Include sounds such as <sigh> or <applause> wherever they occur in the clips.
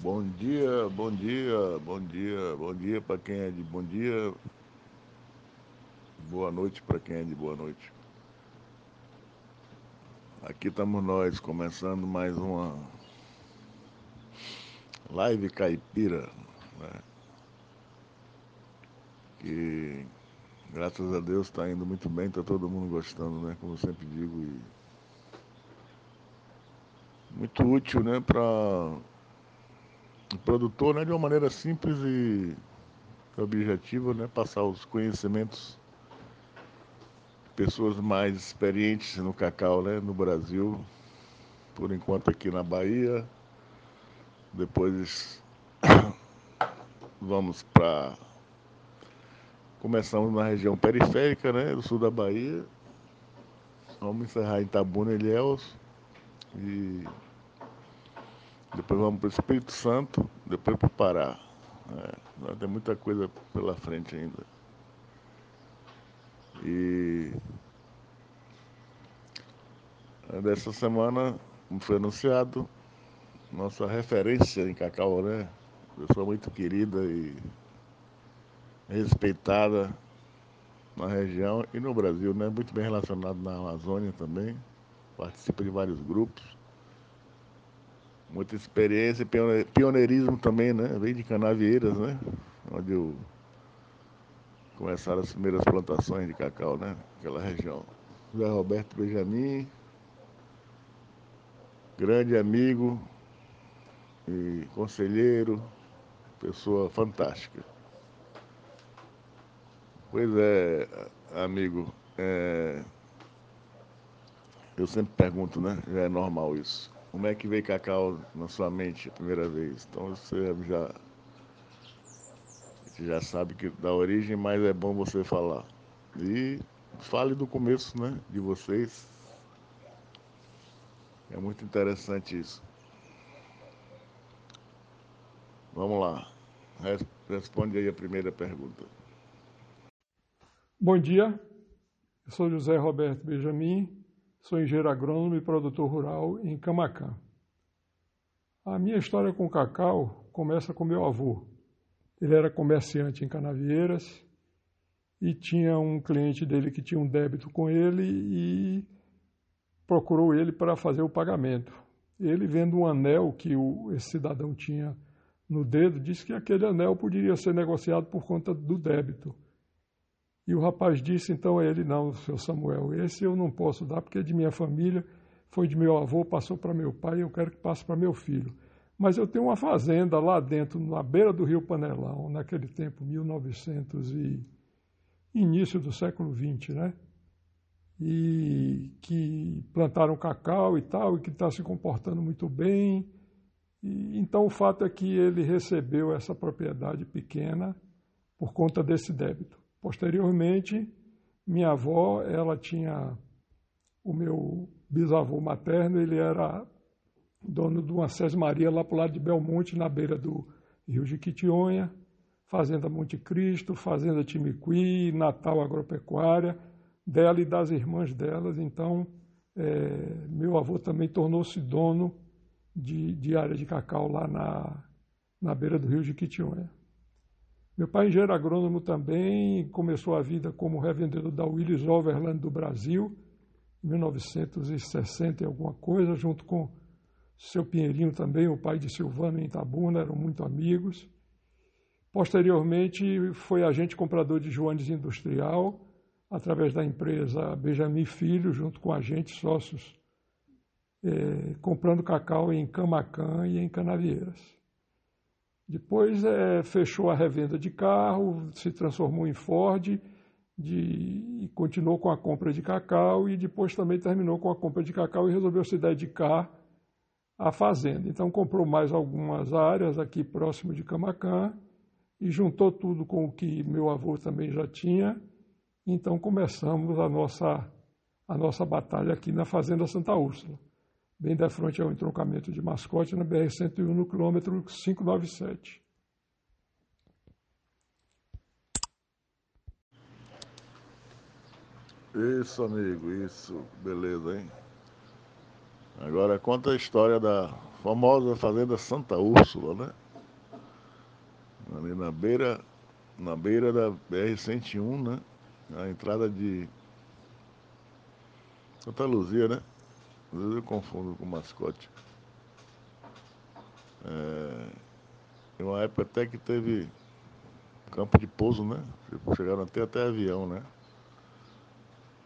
Bom dia, bom dia, bom dia, bom dia para quem é de bom dia, boa noite para quem é de boa noite. Aqui estamos nós começando mais uma live caipira, né? que graças a Deus está indo muito bem, está todo mundo gostando, né? Como eu sempre digo, e muito útil, né, para o produtor, né, de uma maneira simples e objetiva, né, passar os conhecimentos pessoas mais experientes no cacau, né, no Brasil, por enquanto aqui na Bahia, depois <coughs> vamos para começamos na região periférica, né, do sul da Bahia, vamos encerrar em Tabuna, Ilhéus. E depois vamos para o Espírito Santo, depois para o Pará. É, tem muita coisa pela frente ainda. E dessa semana, como foi anunciado, nossa referência em Cacau, né? Pessoa muito querida e respeitada na região e no Brasil, né? Muito bem relacionado na Amazônia também. Participa de vários grupos muita experiência e pioneirismo também, né? Vem de Canavieiras, né? Onde eu... começaram as primeiras plantações de cacau, né? Aquela região. José Roberto Benjamin, grande amigo e conselheiro, pessoa fantástica. Pois é, amigo, é... eu sempre pergunto, né? Já é normal isso como é que veio Cacau na sua mente a primeira vez. Então você já, você já sabe que da origem, mas é bom você falar. E fale do começo né, de vocês. É muito interessante isso. Vamos lá. Responde aí a primeira pergunta. Bom dia. Eu sou José Roberto Benjamin, Sou engenheiro agrônomo e produtor rural em Camacã. A minha história com o cacau começa com meu avô. Ele era comerciante em Canavieiras e tinha um cliente dele que tinha um débito com ele e procurou ele para fazer o pagamento. Ele, vendo um anel que o, esse cidadão tinha no dedo, disse que aquele anel poderia ser negociado por conta do débito. E o rapaz disse então a ele: Não, seu Samuel, esse eu não posso dar porque é de minha família, foi de meu avô, passou para meu pai eu quero que passe para meu filho. Mas eu tenho uma fazenda lá dentro, na beira do rio Panelão, naquele tempo, 1900 e início do século XX, né? E que plantaram cacau e tal, e que está se comportando muito bem. E, então o fato é que ele recebeu essa propriedade pequena por conta desse débito. Posteriormente, minha avó, ela tinha o meu bisavô materno, ele era dono de uma sesmaria lá para o lado de Belmonte, na beira do Rio Jiquitionha, Fazenda Monte Cristo, Fazenda Timiqui, Natal Agropecuária, dela e das irmãs delas. Então, é, meu avô também tornou-se dono de, de área de cacau lá na, na beira do Rio Jiquitionha. Meu pai, engenheiro agrônomo também, começou a vida como revendedor da Willis Overland do Brasil, em 1960 e alguma coisa, junto com seu Pinheirinho também, o pai de Silvano em Itabuna, eram muito amigos. Posteriormente, foi agente comprador de Joanes Industrial, através da empresa Benjamin Filho, junto com agentes sócios, eh, comprando cacau em Camacã e em Canavieiras. Depois é, fechou a revenda de carro, se transformou em Ford de, e continuou com a compra de cacau e depois também terminou com a compra de cacau e resolveu se dedicar à fazenda. Então comprou mais algumas áreas aqui próximo de Camacã e juntou tudo com o que meu avô também já tinha. Então começamos a nossa, a nossa batalha aqui na Fazenda Santa Úrsula bem da frente ao entroncamento de Mascote, na BR-101, no quilômetro 597. Isso, amigo, isso. Beleza, hein? Agora conta a história da famosa fazenda Santa Úrsula, né? Ali na beira, na beira da BR-101, né? A entrada de Santa Luzia, né? Às vezes eu confundo com mascote. É, em uma época até que teve campo de pouso, né? Chegaram até até avião, né?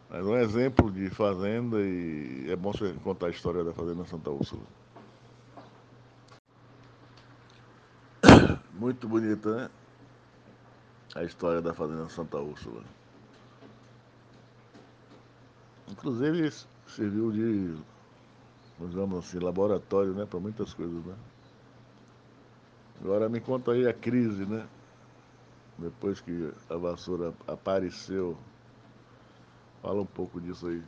Mas um exemplo de fazenda e é bom você contar a história da fazenda Santa Úrsula. <coughs> Muito bonita, né? A história da fazenda Santa Úrsula. Inclusive serviu de, digamos assim, laboratório, né, para muitas coisas, né? Agora me conta aí a crise, né? Depois que a vassoura apareceu. Fala um pouco disso aí.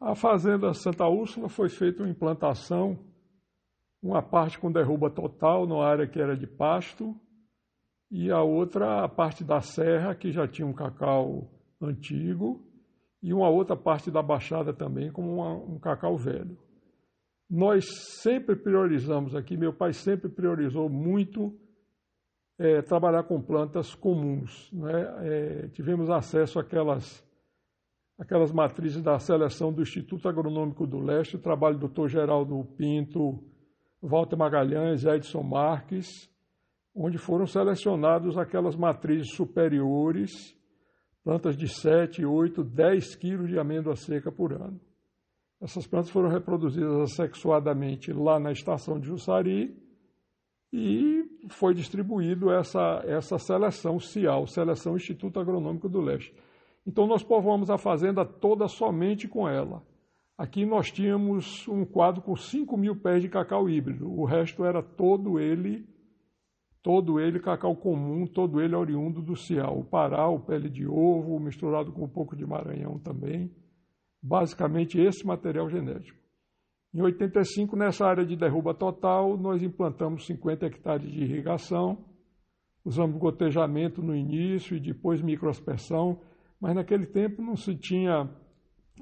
A fazenda Santa Úrsula foi feita uma implantação, uma parte com derruba total na área que era de pasto, e a outra a parte da serra, que já tinha um cacau antigo, e uma outra parte da baixada também, como uma, um cacau velho nós sempre priorizamos aqui, meu pai sempre priorizou muito é, trabalhar com plantas comuns. Né? É, tivemos acesso àquelas, àquelas matrizes da seleção do Instituto Agronômico do Leste, o trabalho do Dr. Geraldo Pinto, Walter Magalhães, Edson Marques, onde foram selecionados aquelas matrizes superiores, plantas de 7, 8, 10 quilos de amêndoa seca por ano. Essas plantas foram reproduzidas assexuadamente lá na estação de Jussari e foi distribuído essa, essa seleção CIAL, Seleção Instituto Agronômico do Leste. Então nós povoamos a fazenda toda somente com ela. Aqui nós tínhamos um quadro com 5 mil pés de cacau híbrido, o resto era todo ele, todo ele cacau comum, todo ele oriundo do Cial. O Pará, o pele de ovo, misturado com um pouco de Maranhão também basicamente esse material genético. Em 85, nessa área de derruba total, nós implantamos 50 hectares de irrigação, usamos gotejamento no início e depois microaspersão, mas naquele tempo não se tinha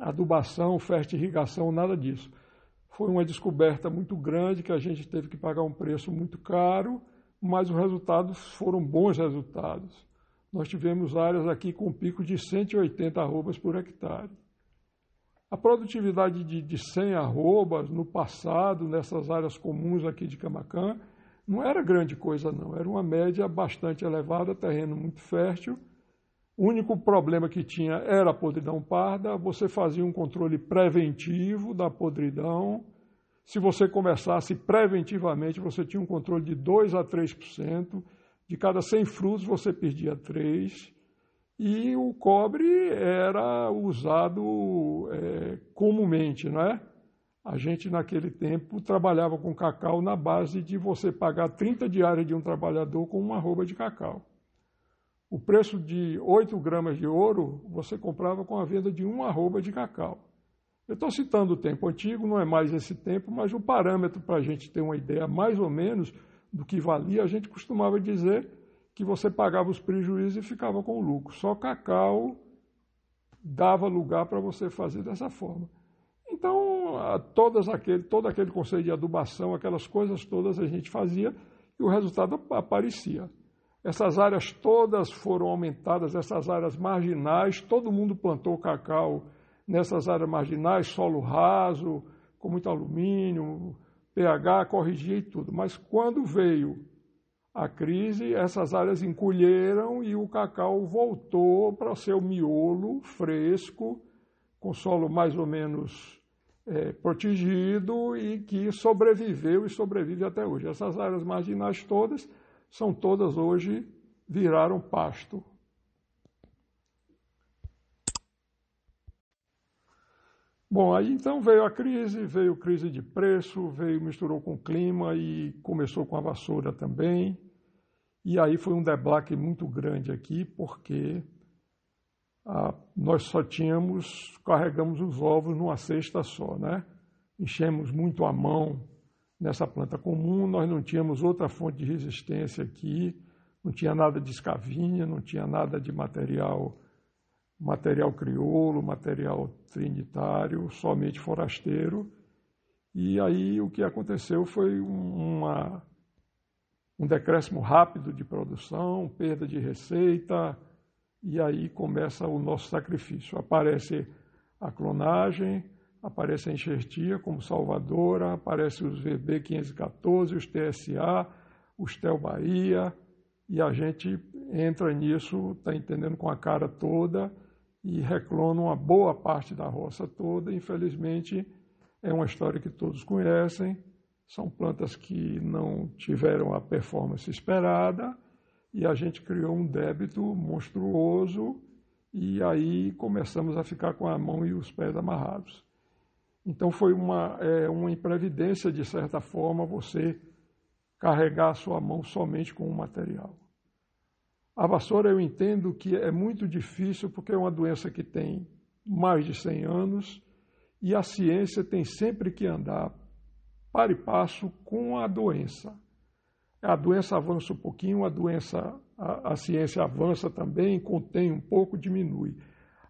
adubação, irrigação, nada disso. Foi uma descoberta muito grande que a gente teve que pagar um preço muito caro, mas os resultados foram bons resultados. Nós tivemos áreas aqui com pico de 180 arrobas por hectare. A produtividade de, de 100 arrobas no passado, nessas áreas comuns aqui de Camacan, não era grande coisa não, era uma média bastante elevada, terreno muito fértil. O único problema que tinha era a podridão parda, você fazia um controle preventivo da podridão. Se você começasse preventivamente, você tinha um controle de 2 a 3%. De cada 100 frutos, você perdia 3 e o cobre era usado é, comumente, não é? A gente, naquele tempo, trabalhava com cacau na base de você pagar 30 diárias de um trabalhador com uma arroba de cacau. O preço de 8 gramas de ouro você comprava com a venda de uma arroba de cacau. Eu estou citando o tempo antigo, não é mais esse tempo, mas o parâmetro para a gente ter uma ideia mais ou menos do que valia, a gente costumava dizer que você pagava os prejuízos e ficava com o lucro. Só cacau dava lugar para você fazer dessa forma. Então, todas aquele, todo aquele conceito de adubação, aquelas coisas todas a gente fazia e o resultado aparecia. Essas áreas todas foram aumentadas, essas áreas marginais, todo mundo plantou cacau nessas áreas marginais, solo raso, com muito alumínio, pH, corrigia e tudo. Mas quando veio a crise, essas áreas encolheram e o cacau voltou para o seu miolo fresco, com solo mais ou menos é, protegido e que sobreviveu e sobrevive até hoje. Essas áreas marginais todas são todas hoje viraram pasto. Bom, aí então veio a crise, veio crise de preço, veio, misturou com o clima e começou com a vassoura também. E aí foi um deblaque muito grande aqui, porque ah, nós só tínhamos, carregamos os ovos numa cesta só, né? Enchemos muito a mão nessa planta comum, nós não tínhamos outra fonte de resistência aqui, não tinha nada de escavinha, não tinha nada de material material crioulo, material trinitário, somente forasteiro. E aí o que aconteceu foi uma, um decréscimo rápido de produção, perda de receita, e aí começa o nosso sacrifício. Aparece a clonagem, aparece a enxertia como salvadora, aparece os VB 514, os TSA, os TEL Bahia, e a gente entra nisso, está entendendo com a cara toda e reclona uma boa parte da roça toda. Infelizmente, é uma história que todos conhecem. São plantas que não tiveram a performance esperada e a gente criou um débito monstruoso e aí começamos a ficar com a mão e os pés amarrados. Então foi uma, é, uma imprevidência, de certa forma, você carregar a sua mão somente com o material. A vassoura eu entendo que é muito difícil porque é uma doença que tem mais de 100 anos e a ciência tem sempre que andar para e passo com a doença. A doença avança um pouquinho, a doença, a, a ciência avança também, contém um pouco, diminui.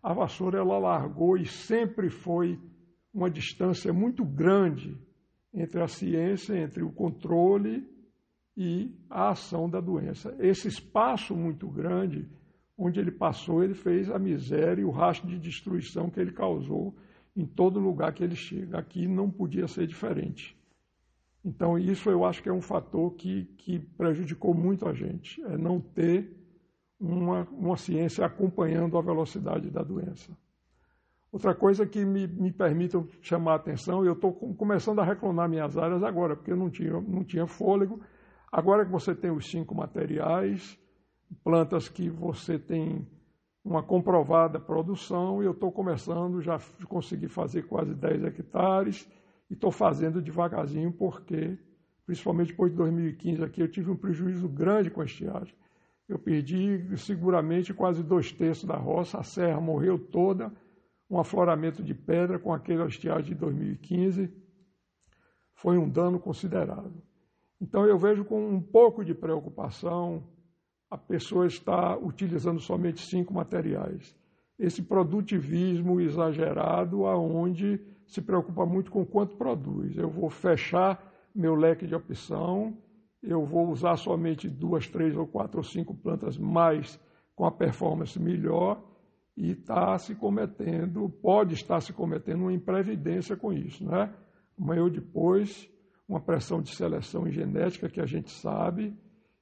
A vassoura ela largou e sempre foi uma distância muito grande entre a ciência, entre o controle e a ação da doença. Esse espaço muito grande, onde ele passou, ele fez a miséria e o rastro de destruição que ele causou em todo lugar que ele chega. Aqui não podia ser diferente. Então, isso eu acho que é um fator que, que prejudicou muito a gente, é não ter uma, uma ciência acompanhando a velocidade da doença. Outra coisa que me, me permite chamar a atenção, eu estou começando a reclonar minhas áreas agora, porque eu não tinha, não tinha fôlego, Agora que você tem os cinco materiais, plantas que você tem uma comprovada produção, eu estou começando, já consegui fazer quase 10 hectares e estou fazendo devagarzinho porque, principalmente depois de 2015 aqui, eu tive um prejuízo grande com a estiagem. Eu perdi seguramente quase dois terços da roça, a serra morreu toda, um afloramento de pedra com aquela estiagem de 2015 foi um dano considerável. Então eu vejo com um pouco de preocupação a pessoa está utilizando somente cinco materiais. Esse produtivismo exagerado, aonde se preocupa muito com quanto produz. Eu vou fechar meu leque de opção, eu vou usar somente duas, três ou quatro ou cinco plantas mais com a performance melhor e está se cometendo, pode estar se cometendo uma imprevidência com isso, né? Amanhã ou depois uma pressão de seleção em genética que a gente sabe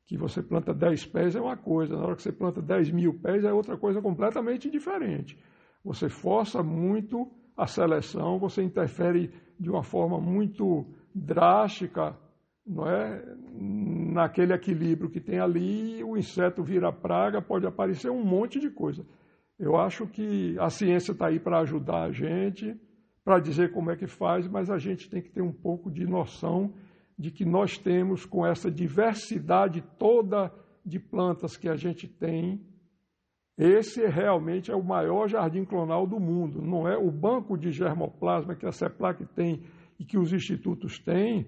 que você planta 10 pés é uma coisa, na hora que você planta 10 mil pés é outra coisa completamente diferente. Você força muito a seleção, você interfere de uma forma muito drástica não é? naquele equilíbrio que tem ali, o inseto vira praga, pode aparecer um monte de coisa. Eu acho que a ciência está aí para ajudar a gente, para dizer como é que faz, mas a gente tem que ter um pouco de noção de que nós temos, com essa diversidade toda de plantas que a gente tem, esse realmente é o maior jardim clonal do mundo. Não é o banco de germoplasma que a CEPLAC tem e que os institutos têm,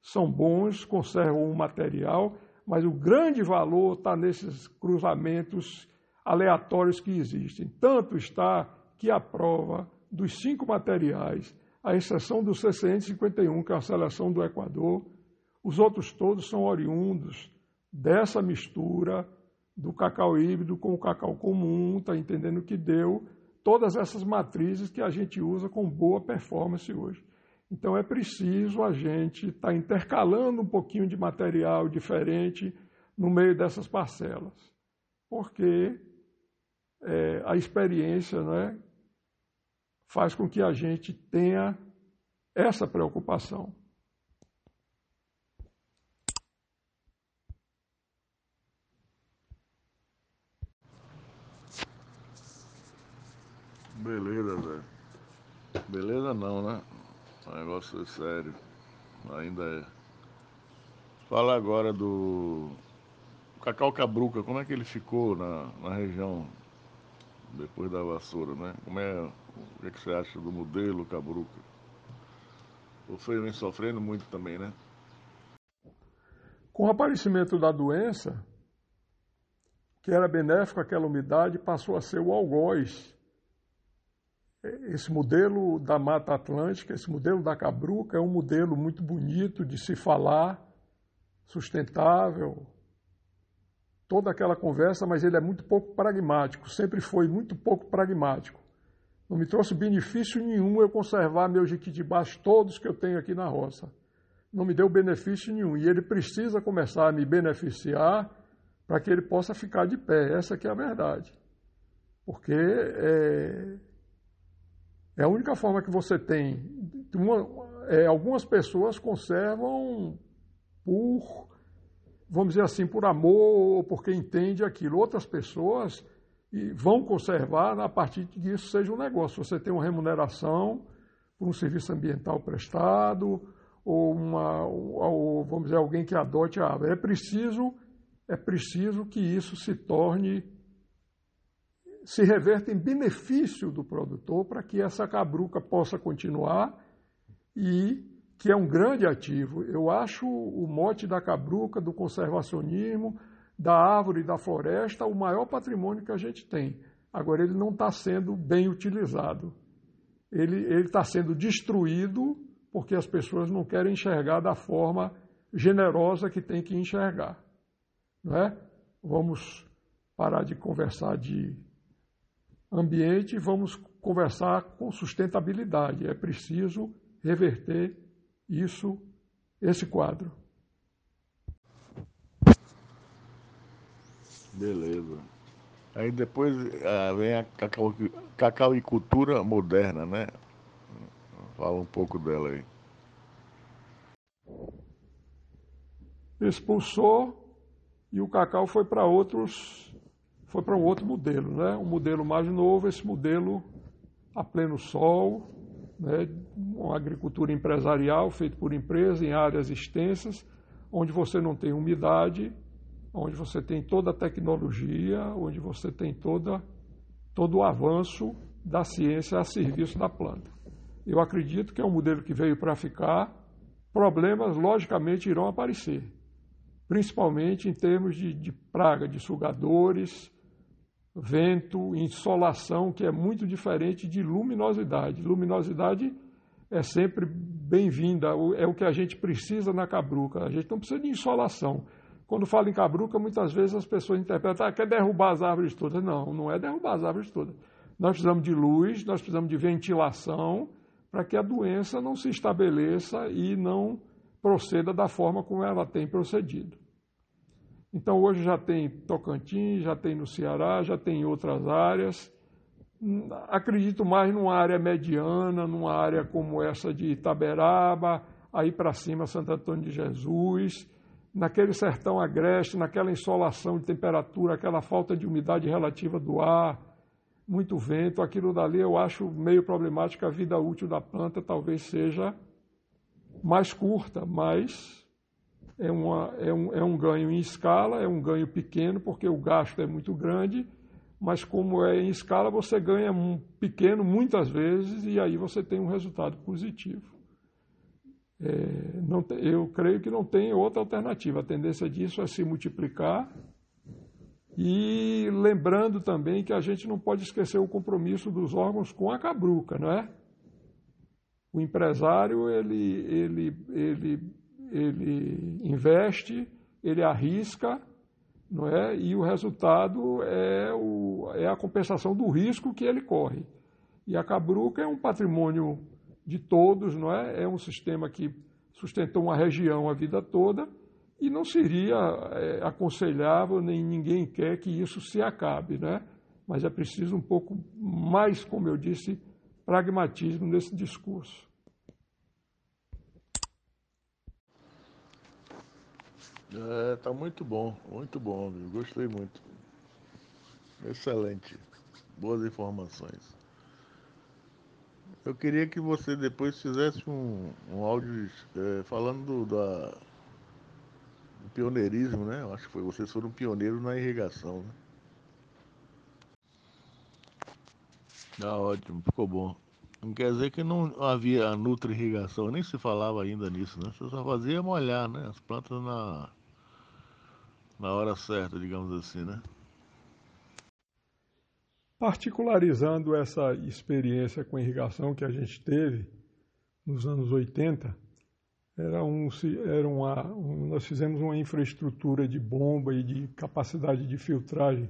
são bons, conservam o material, mas o grande valor está nesses cruzamentos aleatórios que existem. Tanto está que a prova dos cinco materiais, à exceção do CCN 51, que é a seleção do Equador, os outros todos são oriundos dessa mistura do cacau híbrido com o cacau comum, está entendendo que deu todas essas matrizes que a gente usa com boa performance hoje. Então é preciso a gente estar tá intercalando um pouquinho de material diferente no meio dessas parcelas, porque é, a experiência né, faz com que a gente tenha essa preocupação. Beleza, Zé. Beleza não, né? O negócio é sério. Ainda é. Fala agora do Cacau Cabruca, como é que ele ficou na, na região depois da vassoura, né? Como é, o que, é que você acha do modelo Cabruca? Você vem sofrendo muito também, né? Com o aparecimento da doença, que era benéfico àquela umidade, passou a ser o algoz. esse modelo da Mata Atlântica, esse modelo da Cabruca é um modelo muito bonito de se falar, sustentável, toda aquela conversa, mas ele é muito pouco pragmático, sempre foi muito pouco pragmático. Não me trouxe benefício nenhum eu conservar meus jiquitibás todos que eu tenho aqui na roça. Não me deu benefício nenhum. E ele precisa começar a me beneficiar para que ele possa ficar de pé. Essa que é a verdade. Porque é, é a única forma que você tem. Uma, é, algumas pessoas conservam por, vamos dizer assim, por amor ou porque entende aquilo. Outras pessoas vão conservar a partir de que isso seja um negócio. Você tem uma remuneração por um serviço ambiental prestado ou, uma, ou vamos dizer, alguém que adote a árvore. É preciso, é preciso que isso se torne se reverte em benefício do produtor para que essa cabruca possa continuar e que é um grande ativo. Eu acho o mote da cabruca, do conservacionismo, da árvore e da floresta o maior patrimônio que a gente tem. Agora, ele não está sendo bem utilizado. Ele está sendo destruído porque as pessoas não querem enxergar da forma generosa que tem que enxergar. Não é? Vamos parar de conversar de ambiente, vamos conversar com sustentabilidade. É preciso reverter isso, esse quadro. Beleza. Aí depois ah, vem a cacau, cacauicultura moderna, né? Fala um pouco dela aí. Expulsou e o cacau foi para outros foi para um outro modelo, né? um modelo mais novo, esse modelo a pleno sol, né? uma agricultura empresarial feita por empresas em áreas extensas, onde você não tem umidade, onde você tem toda a tecnologia, onde você tem toda, todo o avanço da ciência a serviço da planta. Eu acredito que é um modelo que veio para ficar. Problemas, logicamente, irão aparecer, principalmente em termos de, de praga de sugadores, vento, insolação, que é muito diferente de luminosidade. Luminosidade é sempre bem-vinda, é o que a gente precisa na cabruca. A gente não precisa de insolação. Quando fala em cabruca, muitas vezes as pessoas interpretam, ah, quer derrubar as árvores todas. Não, não é derrubar as árvores todas. Nós precisamos de luz, nós precisamos de ventilação para que a doença não se estabeleça e não proceda da forma como ela tem procedido. Então hoje já tem Tocantins, já tem no Ceará, já tem em outras áreas. Acredito mais numa área mediana, numa área como essa de Itaberaba, aí para cima Santo Antônio de Jesus, naquele sertão agreste, naquela insolação de temperatura, aquela falta de umidade relativa do ar, muito vento, aquilo dali eu acho meio problemático, a vida útil da planta talvez seja mais curta, mas é, uma, é, um, é um ganho em escala, é um ganho pequeno, porque o gasto é muito grande, mas como é em escala, você ganha um pequeno muitas vezes e aí você tem um resultado positivo. É, não eu creio que não tem outra alternativa. A tendência disso é se multiplicar. E lembrando também que a gente não pode esquecer o compromisso dos órgãos com a cabruca, não é? O empresário ele, ele, ele ele investe, ele arrisca, não é? E o resultado é, o, é a compensação do risco que ele corre. E a Cabruca é um patrimônio de todos, não é? É um sistema que sustentou uma região a vida toda e não seria é, aconselhável, nem ninguém quer que isso se acabe, né? Mas é preciso um pouco mais, como eu disse, pragmatismo nesse discurso. É, tá muito bom, muito bom, amigo. Gostei muito. Excelente. Boas informações. Eu queria que você depois fizesse um, um áudio é, falando do, da, do pioneirismo, né? Eu acho que foi, vocês foram pioneiros na irrigação, né? Ah, ótimo, ficou bom. Não quer dizer que não havia nutri-irrigação, nem se falava ainda nisso, né? Você só fazia molhar, né? As plantas na, na hora certa, digamos assim, né? Particularizando essa experiência com irrigação que a gente teve nos anos 80, era um, era uma, um, nós fizemos uma infraestrutura de bomba e de capacidade de filtragem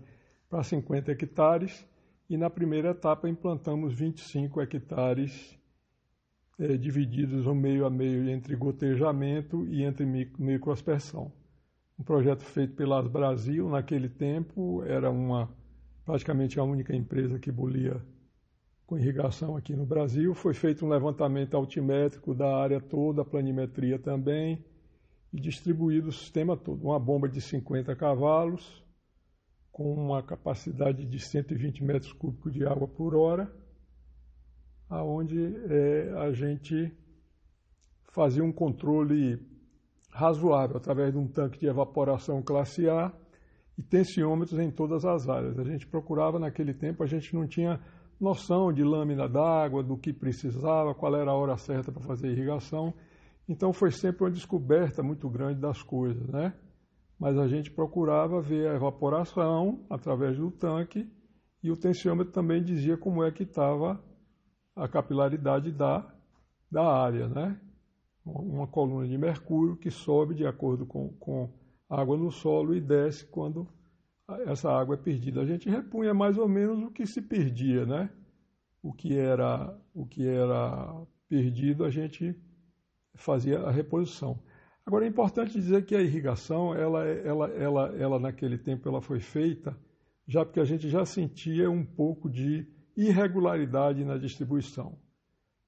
para 50 hectares e na primeira etapa implantamos 25 hectares é, divididos ao meio a meio entre gotejamento e entre microaspersão. Um projeto feito pela Brasil, naquele tempo era uma praticamente a única empresa que bolia com irrigação aqui no Brasil. Foi feito um levantamento altimétrico da área toda, a planimetria também, e distribuído o sistema todo. Uma bomba de 50 cavalos, com uma capacidade de 120 metros cúbicos de água por hora, aonde é, a gente fazia um controle razoável através de um tanque de evaporação classe A e tensiômetros em todas as áreas. A gente procurava naquele tempo, a gente não tinha noção de lâmina d'água, do que precisava, qual era a hora certa para fazer irrigação. Então foi sempre uma descoberta muito grande das coisas, né? Mas a gente procurava ver a evaporação através do tanque e o tensiômetro também dizia como é que estava a capilaridade da, da área, né? Uma coluna de mercúrio que sobe de acordo com, com água no solo e desce quando essa água é perdida. A gente repunha mais ou menos o que se perdia, né? O que era, o que era perdido, a gente fazia a reposição. Agora é importante dizer que a irrigação, ela, ela, ela, ela naquele tempo ela foi feita já porque a gente já sentia um pouco de irregularidade na distribuição.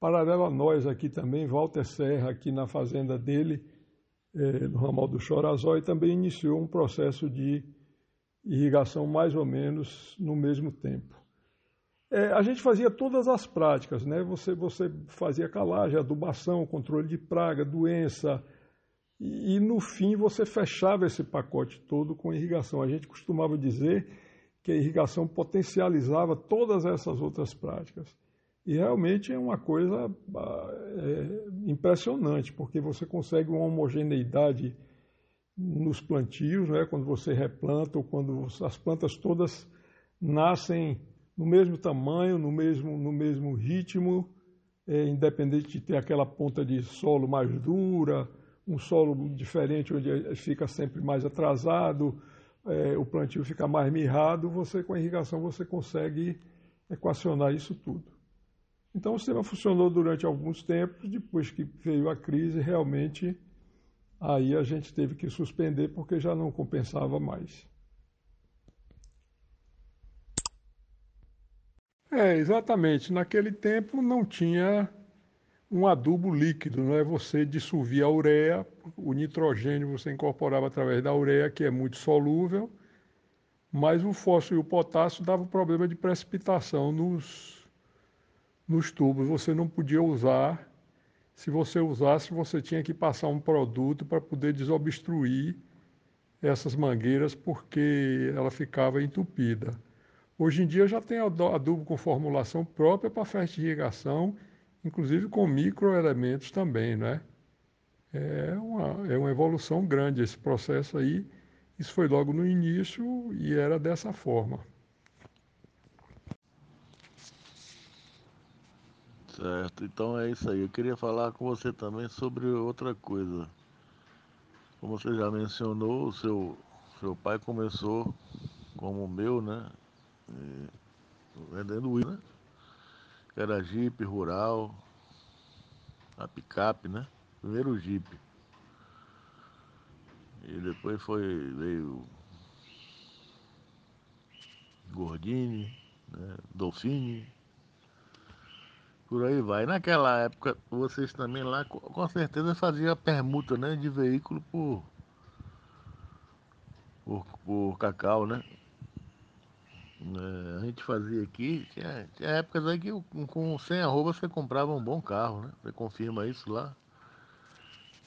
Paralelo a nós aqui também, Walter Serra, aqui na fazenda dele, eh, no ramal do Chorazói, também iniciou um processo de irrigação mais ou menos no mesmo tempo. É, a gente fazia todas as práticas, né? Você, você fazia calagem, adubação, controle de praga, doença, e, e no fim você fechava esse pacote todo com irrigação. A gente costumava dizer que a irrigação potencializava todas essas outras práticas. E realmente é uma coisa é, impressionante, porque você consegue uma homogeneidade nos plantios, né, quando você replanta ou quando as plantas todas nascem no mesmo tamanho, no mesmo, no mesmo ritmo, é, independente de ter aquela ponta de solo mais dura, um solo diferente onde fica sempre mais atrasado, é, o plantio fica mais mirrado, você com a irrigação você consegue equacionar isso tudo. Então o sistema funcionou durante alguns tempos, depois que veio a crise, realmente aí a gente teve que suspender porque já não compensava mais. É, exatamente. Naquele tempo não tinha um adubo líquido, não é? Você dissolvia a ureia, o nitrogênio você incorporava através da ureia, que é muito solúvel, mas o fósforo e o potássio davam problema de precipitação nos, nos tubos. Você não podia usar se você usasse, você tinha que passar um produto para poder desobstruir essas mangueiras, porque ela ficava entupida. Hoje em dia já tem adubo com formulação própria para fertirrigação, inclusive com microelementos também, né? É uma, é uma evolução grande esse processo aí. Isso foi logo no início e era dessa forma. Certo, então é isso aí. Eu queria falar com você também sobre outra coisa. Como você já mencionou, o seu, seu pai começou como o meu, né? E, vendendo isso, né? Que era Jeep rural, a picape, né? Primeiro Jeep. E depois foi, veio Gordini, né? Dolfini por aí vai. Naquela época, vocês também lá com certeza faziam permuta né, de veículo por, por, por cacau, né? É, a gente fazia aqui, tinha, tinha épocas aí que com 100 arroba você comprava um bom carro, né? Você confirma isso lá.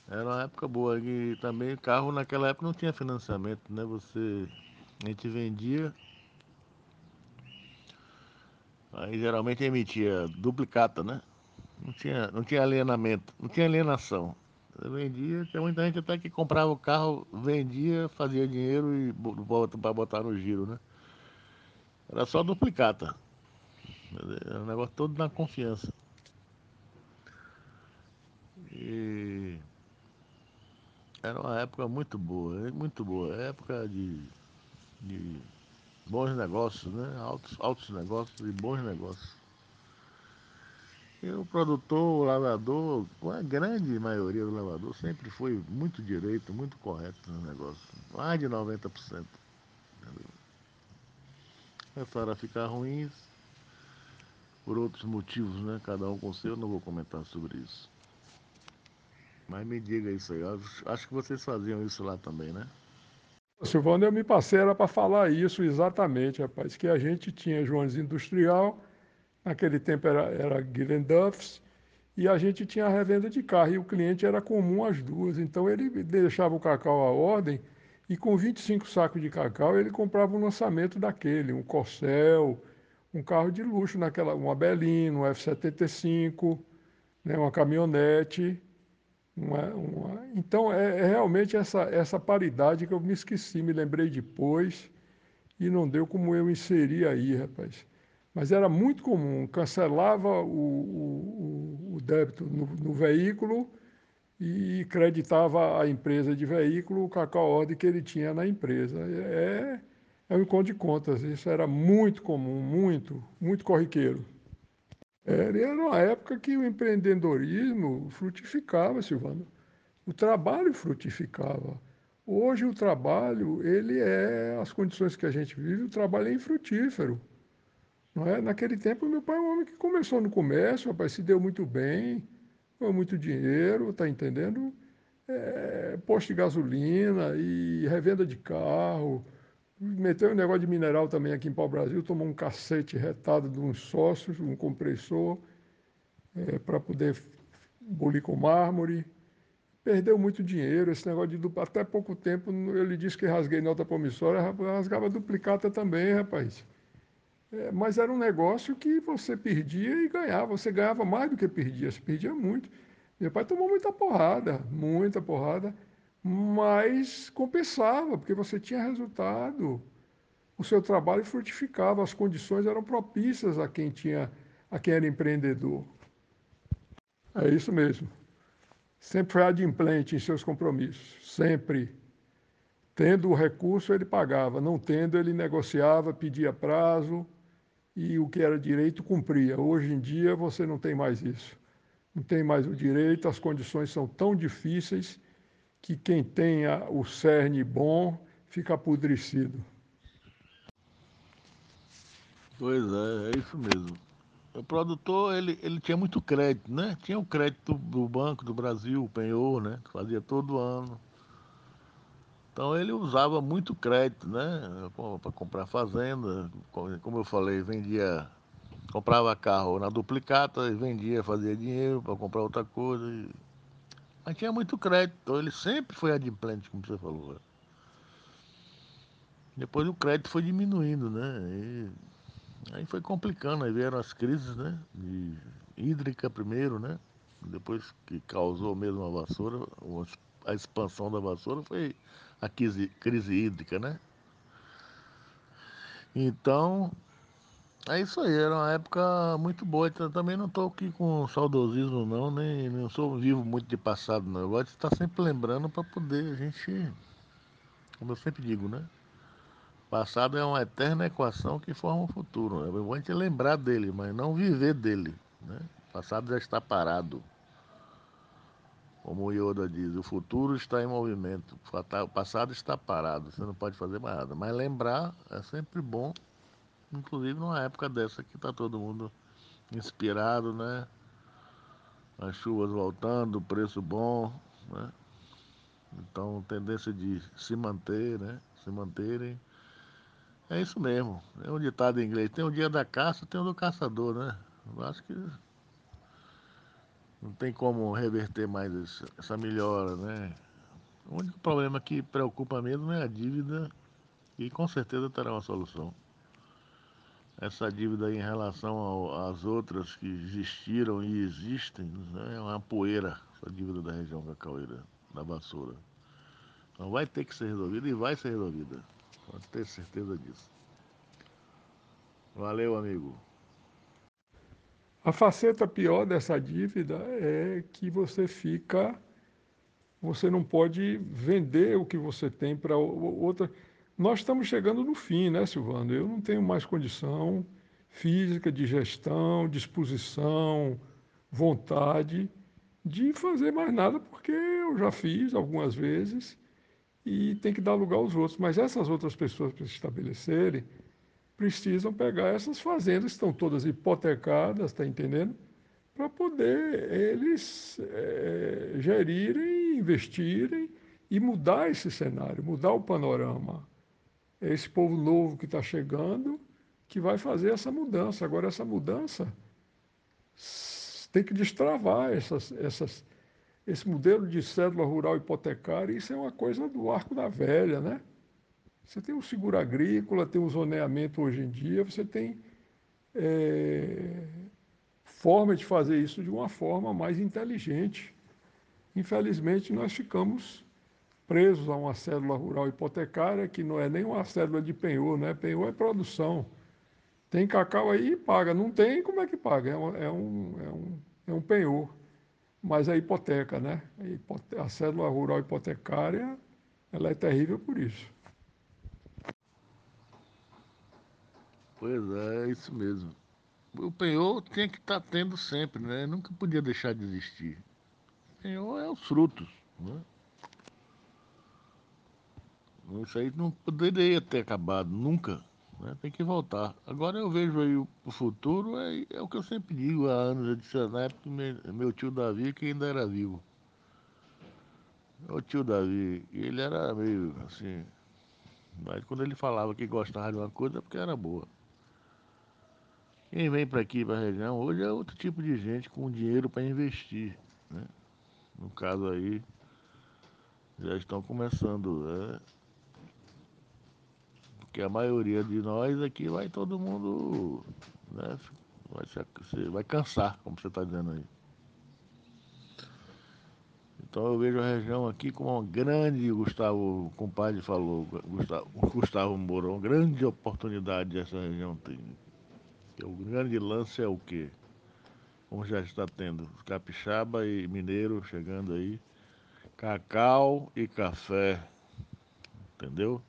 Era uma época boa. E também carro naquela época não tinha financiamento, né? Você. A gente vendia Aí geralmente emitia duplicata, né? Não tinha, não tinha alienamento, não tinha alienação. Eu vendia, tinha muita gente até que comprava o carro, vendia, fazia dinheiro e volta para botar no giro, né? Era só duplicata. Era um negócio todo na confiança. E era uma época muito boa, muito boa. Época de, de bons negócios, né? Altos, altos negócios e bons negócios. E o produtor, o lavador, a grande maioria do lavador sempre foi muito direito, muito correto no negócio. Mais de 90%. Entendeu? Começaram a ficar ruins por outros motivos, né? Cada um com seu, não vou comentar sobre isso. Mas me diga isso aí. Acho que vocês faziam isso lá também, né? Silvano, eu me passei era para falar isso exatamente, rapaz, que a gente tinha Jones Industrial, naquele tempo era, era Guilherme Duffs, e a gente tinha a revenda de carro, e o cliente era comum as duas, então ele deixava o cacau à ordem, e com 25 sacos de cacau ele comprava um lançamento daquele, um Corcel, um carro de luxo, naquela, uma Belino, um F-75, né, uma caminhonete, uma, uma... Então, é, é, realmente essa, essa paridade que eu me esqueci, me lembrei depois e não deu como eu inserir aí, rapaz. Mas era muito comum, cancelava o, o, o débito no, no, veículo e creditava a empresa de veículo com a ordem que ele tinha na empresa. É, é um encontro de contas, isso era muito comum, muito, muito corriqueiro. Era uma época que o empreendedorismo frutificava, Silvano. O trabalho frutificava. Hoje o trabalho, ele é as condições que a gente vive, o trabalho é infrutífero. Não é? Naquele tempo, meu pai é um homem que começou no comércio, rapaz, se deu muito bem, foi muito dinheiro, tá entendendo? É, posto de gasolina e revenda de carro, meteu um negócio de mineral também aqui em Pau Brasil, tomou um cacete retado de uns sócios, um compressor, é, para poder bolir com mármore. Perdeu muito dinheiro, esse negócio de até pouco tempo ele disse que rasguei nota promissória, rasgava duplicata também, rapaz. É, mas era um negócio que você perdia e ganhava, você ganhava mais do que perdia, você perdia muito. Meu pai tomou muita porrada, muita porrada mas compensava, porque você tinha resultado. O seu trabalho frutificava, as condições eram propícias a quem tinha, a quem era empreendedor. É isso mesmo. Sempre foi adimplente em seus compromissos, sempre. Tendo o recurso, ele pagava, não tendo, ele negociava, pedia prazo e o que era direito cumpria. Hoje em dia, você não tem mais isso. Não tem mais o direito, as condições são tão difíceis que quem tenha o cerne bom fica apodrecido. Pois é, é isso mesmo. O produtor, ele, ele tinha muito crédito, né? Tinha o crédito do Banco do Brasil, o penhor, né? Que fazia todo ano. Então ele usava muito crédito, né? Para comprar fazenda. Como eu falei, vendia, comprava carro na duplicata e vendia, fazia dinheiro para comprar outra coisa. E mas tinha muito crédito, então ele sempre foi adimplente, como você falou. Né? Depois o crédito foi diminuindo, né? E aí foi complicando, aí vieram as crises, né? De hídrica primeiro, né? Depois que causou mesmo a vassoura, a expansão da vassoura foi a crise, crise hídrica, né? Então, é isso aí, era uma época muito boa. Então, também não estou aqui com saudosismo, não, nem não sou vivo muito de passado, não. Eu gosto de estar sempre lembrando para poder a gente, como eu sempre digo, né? Passado é uma eterna equação que forma o futuro. É bom a gente lembrar dele, mas não viver dele. Né? O passado já está parado. Como o Yoda diz, o futuro está em movimento, o passado está parado, você não pode fazer mais nada. Mas lembrar é sempre bom inclusive numa época dessa que está todo mundo inspirado, né? As chuvas voltando, preço bom, né? Então, tendência de se manter, né? Se manterem. É isso mesmo. É um ditado em inglês. Tem o dia da caça, tem o do caçador, né? Eu acho que não tem como reverter mais essa melhora, né? O único problema que preocupa mesmo é a dívida e com certeza terá uma solução essa dívida em relação às outras que existiram e existem, né, é uma poeira, essa dívida da região cacaueira, da vassoura. Então vai ter que ser resolvida e vai ser resolvida. Pode ter certeza disso. Valeu, amigo. A faceta pior dessa dívida é que você fica, você não pode vender o que você tem para outra. Nós estamos chegando no fim, né, Silvano? Eu não tenho mais condição física, de gestão, disposição, vontade de fazer mais nada, porque eu já fiz algumas vezes e tem que dar lugar aos outros. Mas essas outras pessoas, para se estabelecerem, precisam pegar essas fazendas, estão todas hipotecadas, está entendendo? Para poder eles é, gerirem, investirem e mudar esse cenário, mudar o panorama. É esse povo novo que está chegando que vai fazer essa mudança. Agora, essa mudança tem que destravar essas, essas, esse modelo de cédula rural hipotecária. Isso é uma coisa do arco da velha, né? Você tem o seguro agrícola, tem o zoneamento hoje em dia, você tem é, forma de fazer isso de uma forma mais inteligente. Infelizmente, nós ficamos presos a uma cédula rural hipotecária que não é nem uma cédula de penhor, né? Penhor é produção. Tem cacau aí, paga. Não tem, como é que paga? É um, é um, é um, é um penhor. Mas a hipoteca, né? A cédula rural hipotecária, ela é terrível por isso. Pois é, é isso mesmo. O penhor tinha que estar tá tendo sempre, né? Nunca podia deixar de existir. O penhor é os frutos, né? Isso aí não poderia ter acabado, nunca. Né? Tem que voltar. Agora eu vejo aí o, futuro, é, é, o que eu sempre digo há anos, eu disse na época meu, meu tio Davi que ainda era vivo. O tio Davi, ele era meio assim, mas quando ele falava que gostava de uma coisa é porque era boa. Quem vem para aqui, para a região, hoje é outro tipo de gente com dinheiro para investir. Né? No caso aí, já estão começando. Né? Porque a maioria de nós aqui vai todo mundo. Né? Vai, se, vai cansar, como você está dizendo aí. Então eu vejo a região aqui como uma grande, Gustavo, o compadre falou, Gustavo, Gustavo Mourão, uma grande oportunidade essa região tem. O grande lance é o quê? Como já está tendo, capixaba e mineiro chegando aí, cacau e café, entendeu?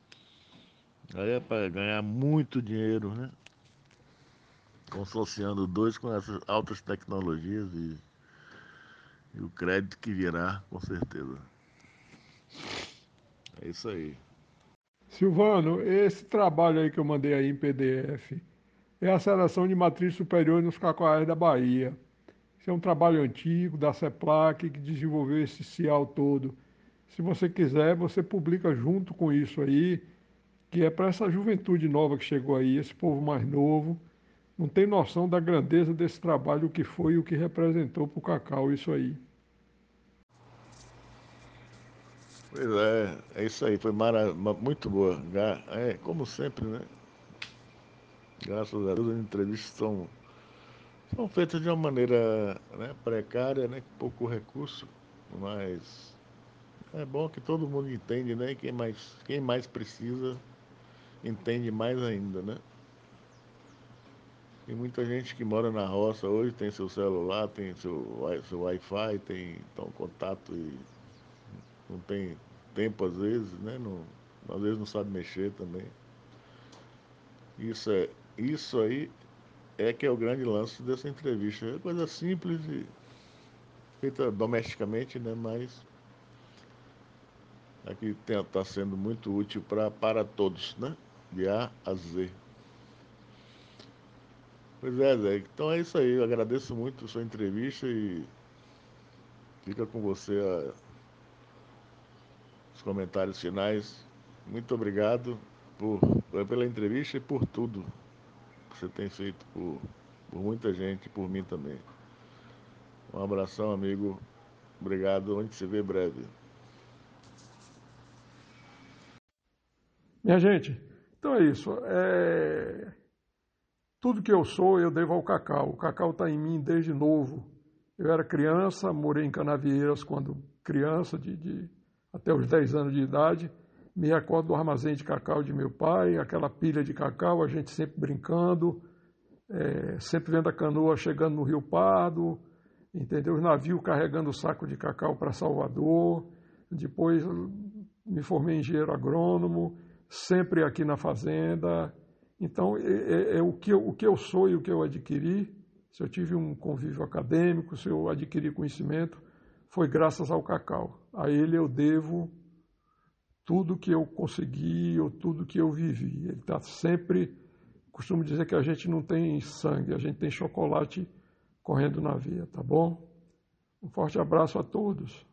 Aí é para ganhar muito dinheiro, né? Consociando dois com essas altas tecnologias e, e o crédito que virá, com certeza. É isso aí. Silvano, esse trabalho aí que eu mandei aí em PDF, é a seleção de matriz superior nos cacauais da Bahia. Isso é um trabalho antigo da CEPLAC que desenvolveu esse CIAL todo. Se você quiser, você publica junto com isso aí, que é para essa juventude nova que chegou aí, esse povo mais novo, não tem noção da grandeza desse trabalho, o que foi e o que representou para o cacau isso aí. Pois é, é isso aí, foi muito boa. É, como sempre, né? graças a Deus, as entrevistas são, são feitas de uma maneira né, precária, né, com pouco recurso, mas é bom que todo mundo entende, né? Quem mais, quem mais precisa entende mais ainda, né? Tem muita gente que mora na roça hoje, tem seu celular, tem seu, seu Wi-Fi, tem então, contato e não tem tempo às vezes, né? Não, às vezes não sabe mexer também. Isso é isso aí é que é o grande lance dessa entrevista. É coisa simples e feita domesticamente, né? Mas aqui está sendo muito útil pra, para todos, né? De A a Z. Pois é, Zé. Então é isso aí. Eu agradeço muito a sua entrevista e fica com você a... os comentários finais. Muito obrigado por, pela entrevista e por tudo que você tem feito por, por muita gente e por mim também. Um abração, amigo. Obrigado. Gente se vê breve. Minha gente, então é isso. É... Tudo que eu sou, eu devo ao cacau. O cacau está em mim desde novo. Eu era criança, morei em Canavieiras quando criança, de, de até os 10 anos de idade me recordo do armazém de cacau de meu pai, aquela pilha de cacau, a gente sempre brincando. é, sempre vendo a canoa chegando no Rio Pardo, entendeu? Os navios carregando saco de cacau para Salvador. Depois me formei em engenheiro agrônomo, sempre aqui na fazenda. Então, é, é, é o, que eu, o que eu sou e o que eu adquiri. Se eu tive um convívio acadêmico, se eu adquiri conhecimento, foi graças ao cacau. A ele eu devo tudo que eu consegui ou tudo que eu vivi. Ele está sempre. Costumo dizer que a gente não tem sangue, a gente tem chocolate correndo na veia, tá bom? Um forte abraço a todos.